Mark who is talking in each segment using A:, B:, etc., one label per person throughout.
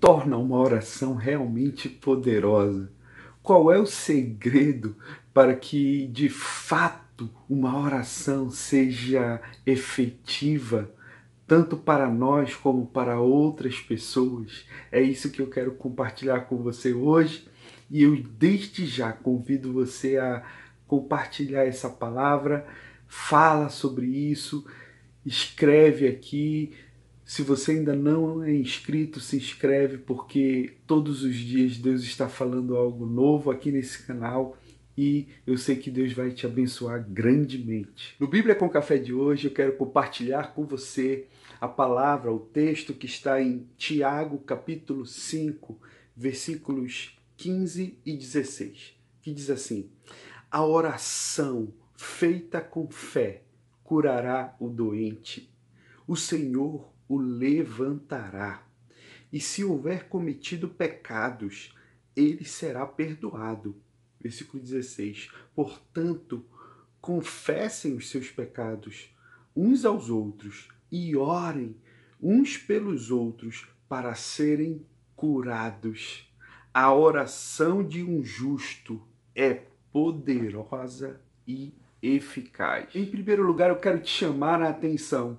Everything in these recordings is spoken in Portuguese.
A: torna uma oração realmente poderosa? Qual é o segredo para que de fato uma oração seja efetiva tanto para nós como para outras pessoas? É isso que eu quero compartilhar com você hoje e eu desde já convido você a compartilhar essa palavra, fala sobre isso, escreve aqui. Se você ainda não é inscrito, se inscreve porque todos os dias Deus está falando algo novo aqui nesse canal e eu sei que Deus vai te abençoar grandemente. No Bíblia com Café de hoje eu quero compartilhar com você a palavra, o texto que está em Tiago, capítulo 5, versículos 15 e 16, que diz assim: A oração feita com fé curará o doente, o Senhor o levantará, e se houver cometido pecados, ele será perdoado. Versículo 16: Portanto, confessem os seus pecados uns aos outros e orem uns pelos outros para serem curados. A oração de um justo é poderosa e eficaz. Em primeiro lugar, eu quero te chamar a atenção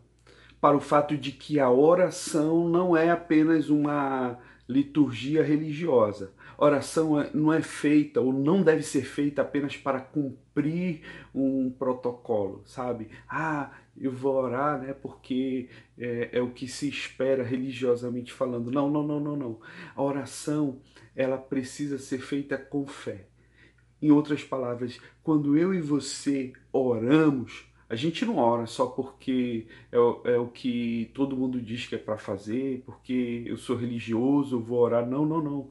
A: para o fato de que a oração não é apenas uma liturgia religiosa. Oração é, não é feita ou não deve ser feita apenas para cumprir um protocolo, sabe? Ah, eu vou orar, né? Porque é, é o que se espera religiosamente falando. Não, não, não, não, não. A oração ela precisa ser feita com fé. Em outras palavras, quando eu e você oramos, a gente não ora só porque é, o, é o que todo mundo diz que é para fazer, porque eu sou religioso, eu vou orar. Não, não, não.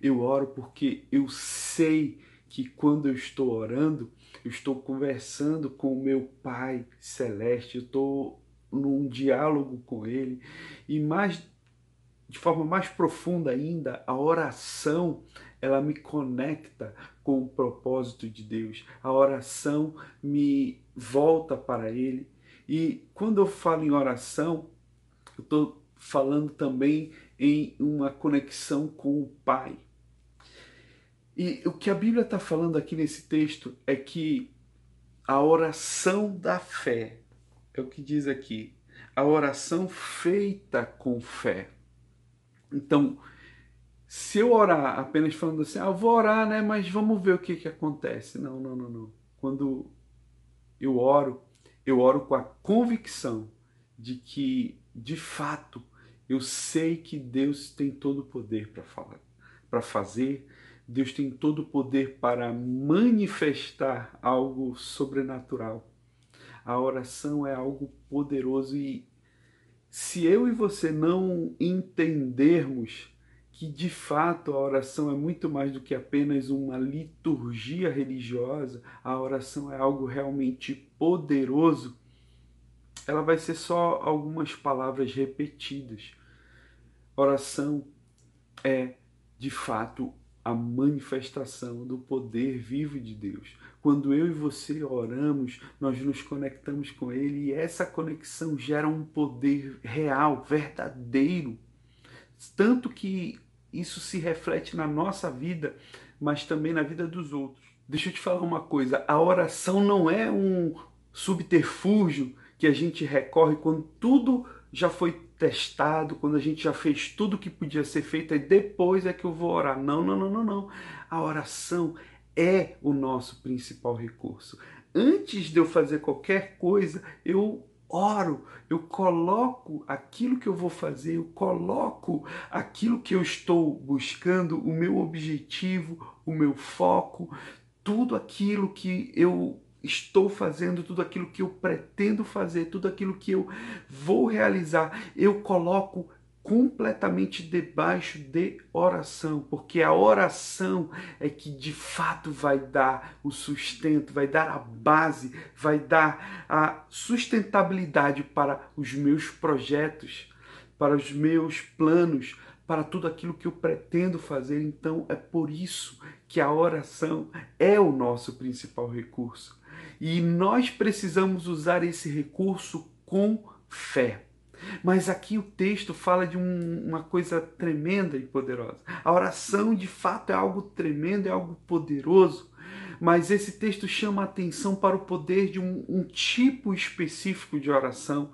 A: Eu oro porque eu sei que quando eu estou orando, eu estou conversando com o meu Pai Celeste, eu estou num diálogo com Ele e mais de forma mais profunda ainda, a oração ela me conecta com o propósito de Deus. A oração me volta para Ele. E quando eu falo em oração, eu estou falando também em uma conexão com o Pai. E o que a Bíblia está falando aqui nesse texto é que a oração da fé, é o que diz aqui, a oração feita com fé. Então, se eu orar apenas falando assim, ah, eu vou orar, né, mas vamos ver o que, que acontece. Não, não, não, não. Quando eu oro, eu oro com a convicção de que, de fato, eu sei que Deus tem todo o poder para falar, para fazer, Deus tem todo o poder para manifestar algo sobrenatural. A oração é algo poderoso e se eu e você não entendermos que de fato a oração é muito mais do que apenas uma liturgia religiosa, a oração é algo realmente poderoso, ela vai ser só algumas palavras repetidas. Oração é de fato a manifestação do poder vivo de Deus. Quando eu e você oramos, nós nos conectamos com Ele e essa conexão gera um poder real, verdadeiro. Tanto que isso se reflete na nossa vida, mas também na vida dos outros. Deixa eu te falar uma coisa: a oração não é um subterfúgio que a gente recorre quando tudo já foi testado, quando a gente já fez tudo que podia ser feito, e depois é que eu vou orar. Não, não, não, não, não. A oração é o nosso principal recurso. Antes de eu fazer qualquer coisa, eu oro, eu coloco aquilo que eu vou fazer, eu coloco aquilo que eu estou buscando, o meu objetivo, o meu foco, tudo aquilo que eu estou fazendo, tudo aquilo que eu pretendo fazer, tudo aquilo que eu vou realizar, eu coloco completamente debaixo de oração, porque a oração é que de fato vai dar o sustento, vai dar a base, vai dar a sustentabilidade para os meus projetos, para os meus planos, para tudo aquilo que eu pretendo fazer. Então é por isso que a oração é o nosso principal recurso. E nós precisamos usar esse recurso com fé. Mas aqui o texto fala de um, uma coisa tremenda e poderosa. A oração, de fato, é algo tremendo, é algo poderoso. Mas esse texto chama a atenção para o poder de um, um tipo específico de oração,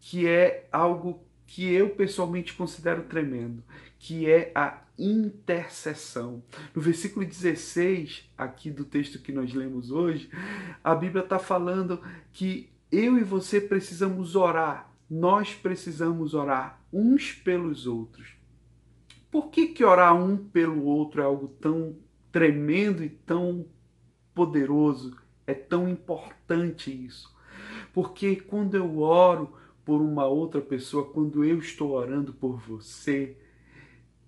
A: que é algo que eu pessoalmente considero tremendo, que é a intercessão. No versículo 16, aqui do texto que nós lemos hoje, a Bíblia está falando que eu e você precisamos orar, nós precisamos orar uns pelos outros. Por que, que orar um pelo outro é algo tão tremendo e tão poderoso? É tão importante isso? Porque quando eu oro por uma outra pessoa, quando eu estou orando por você,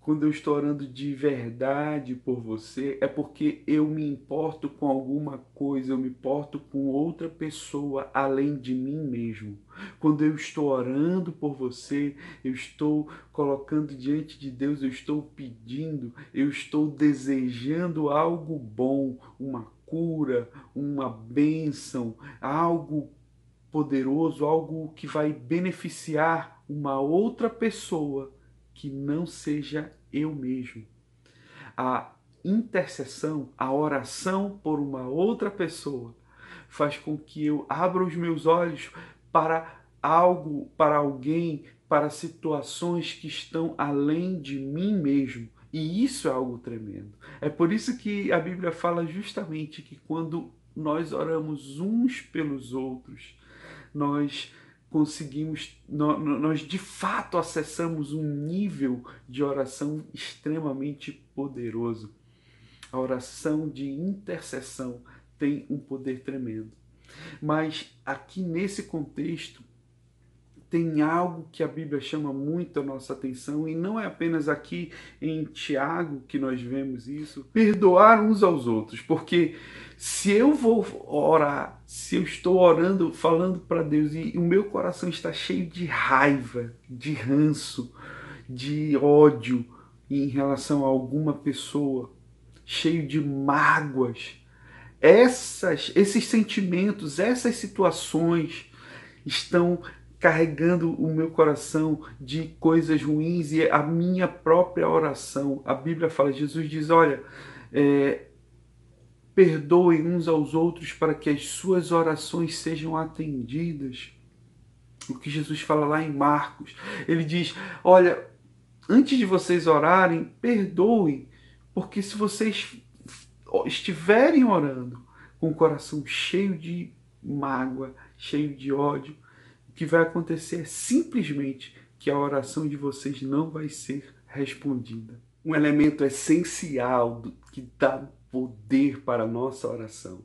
A: quando eu estou orando de verdade por você, é porque eu me importo com alguma coisa, eu me importo com outra pessoa além de mim mesmo. Quando eu estou orando por você, eu estou colocando diante de Deus, eu estou pedindo, eu estou desejando algo bom, uma cura, uma bênção, algo poderoso, algo que vai beneficiar uma outra pessoa que não seja eu mesmo. A intercessão, a oração por uma outra pessoa, faz com que eu abra os meus olhos para algo, para alguém, para situações que estão além de mim mesmo. E isso é algo tremendo. É por isso que a Bíblia fala justamente que quando nós oramos uns pelos outros, nós conseguimos, nós de fato acessamos um nível de oração extremamente poderoso. A oração de intercessão tem um poder tremendo. Mas aqui nesse contexto, tem algo que a Bíblia chama muito a nossa atenção, e não é apenas aqui em Tiago que nós vemos isso. Perdoar uns aos outros, porque se eu vou orar, se eu estou orando, falando para Deus, e o meu coração está cheio de raiva, de ranço, de ódio em relação a alguma pessoa, cheio de mágoas, essas, esses sentimentos, essas situações estão carregando o meu coração de coisas ruins e a minha própria oração. A Bíblia fala, Jesus diz: olha, é, perdoem uns aos outros para que as suas orações sejam atendidas. O que Jesus fala lá em Marcos, ele diz: olha, antes de vocês orarem, perdoem, porque se vocês estiverem orando com o coração cheio de mágoa, cheio de ódio, que vai acontecer é simplesmente que a oração de vocês não vai ser respondida. Um elemento essencial que dá poder para a nossa oração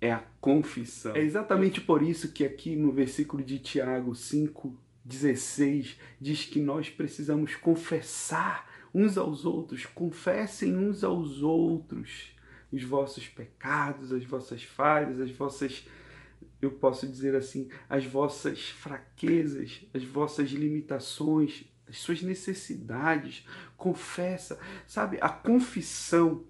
A: é a confissão. É exatamente por isso que aqui no versículo de Tiago 5:16 diz que nós precisamos confessar uns aos outros, confessem uns aos outros os vossos pecados, as vossas falhas, as vossas eu posso dizer assim, as vossas fraquezas, as vossas limitações, as suas necessidades. Confessa, sabe? A confissão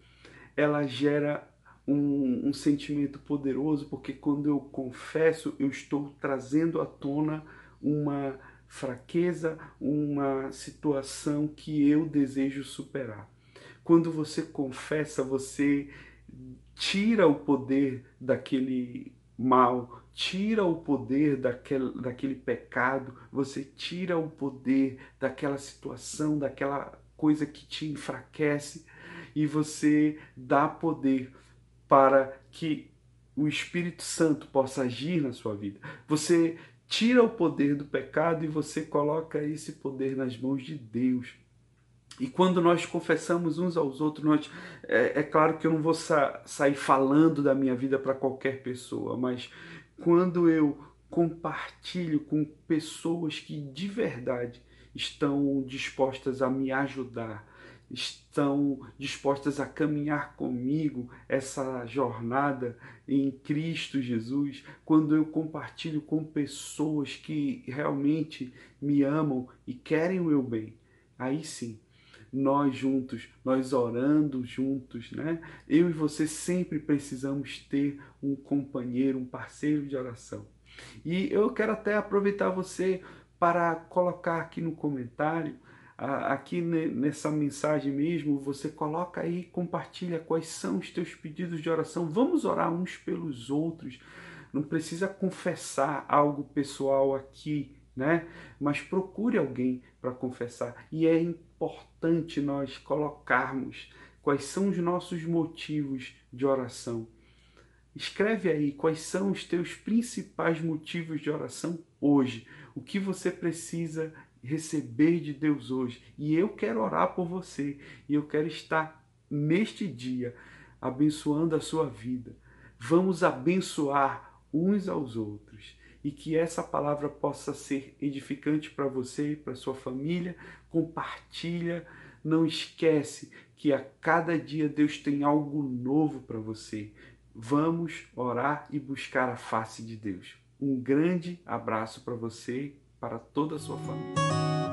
A: ela gera um, um, sentimento poderoso, porque quando eu confesso, eu estou trazendo à tona uma fraqueza, uma situação que eu desejo superar. Quando você confessa, você tira o poder daquele mal, tira o poder daquele, daquele pecado, você tira o poder daquela situação, daquela coisa que te enfraquece e você dá poder para que o Espírito Santo possa agir na sua vida. Você tira o poder do pecado e você coloca esse poder nas mãos de Deus. E quando nós confessamos uns aos outros, nós, é, é claro que eu não vou sa sair falando da minha vida para qualquer pessoa, mas quando eu compartilho com pessoas que de verdade estão dispostas a me ajudar, estão dispostas a caminhar comigo essa jornada em Cristo Jesus, quando eu compartilho com pessoas que realmente me amam e querem o meu bem, aí sim nós juntos, nós orando juntos, né? Eu e você sempre precisamos ter um companheiro, um parceiro de oração. E eu quero até aproveitar você para colocar aqui no comentário, aqui nessa mensagem mesmo, você coloca aí, compartilha quais são os teus pedidos de oração. Vamos orar uns pelos outros. Não precisa confessar algo pessoal aqui, né? Mas procure alguém para confessar. E é importante nós colocarmos quais são os nossos motivos de oração. Escreve aí quais são os teus principais motivos de oração hoje. O que você precisa receber de Deus hoje. E eu quero orar por você. E eu quero estar neste dia abençoando a sua vida. Vamos abençoar uns aos outros e que essa palavra possa ser edificante para você e para sua família. Compartilha, não esquece que a cada dia Deus tem algo novo para você. Vamos orar e buscar a face de Deus. Um grande abraço para você, para toda a sua família.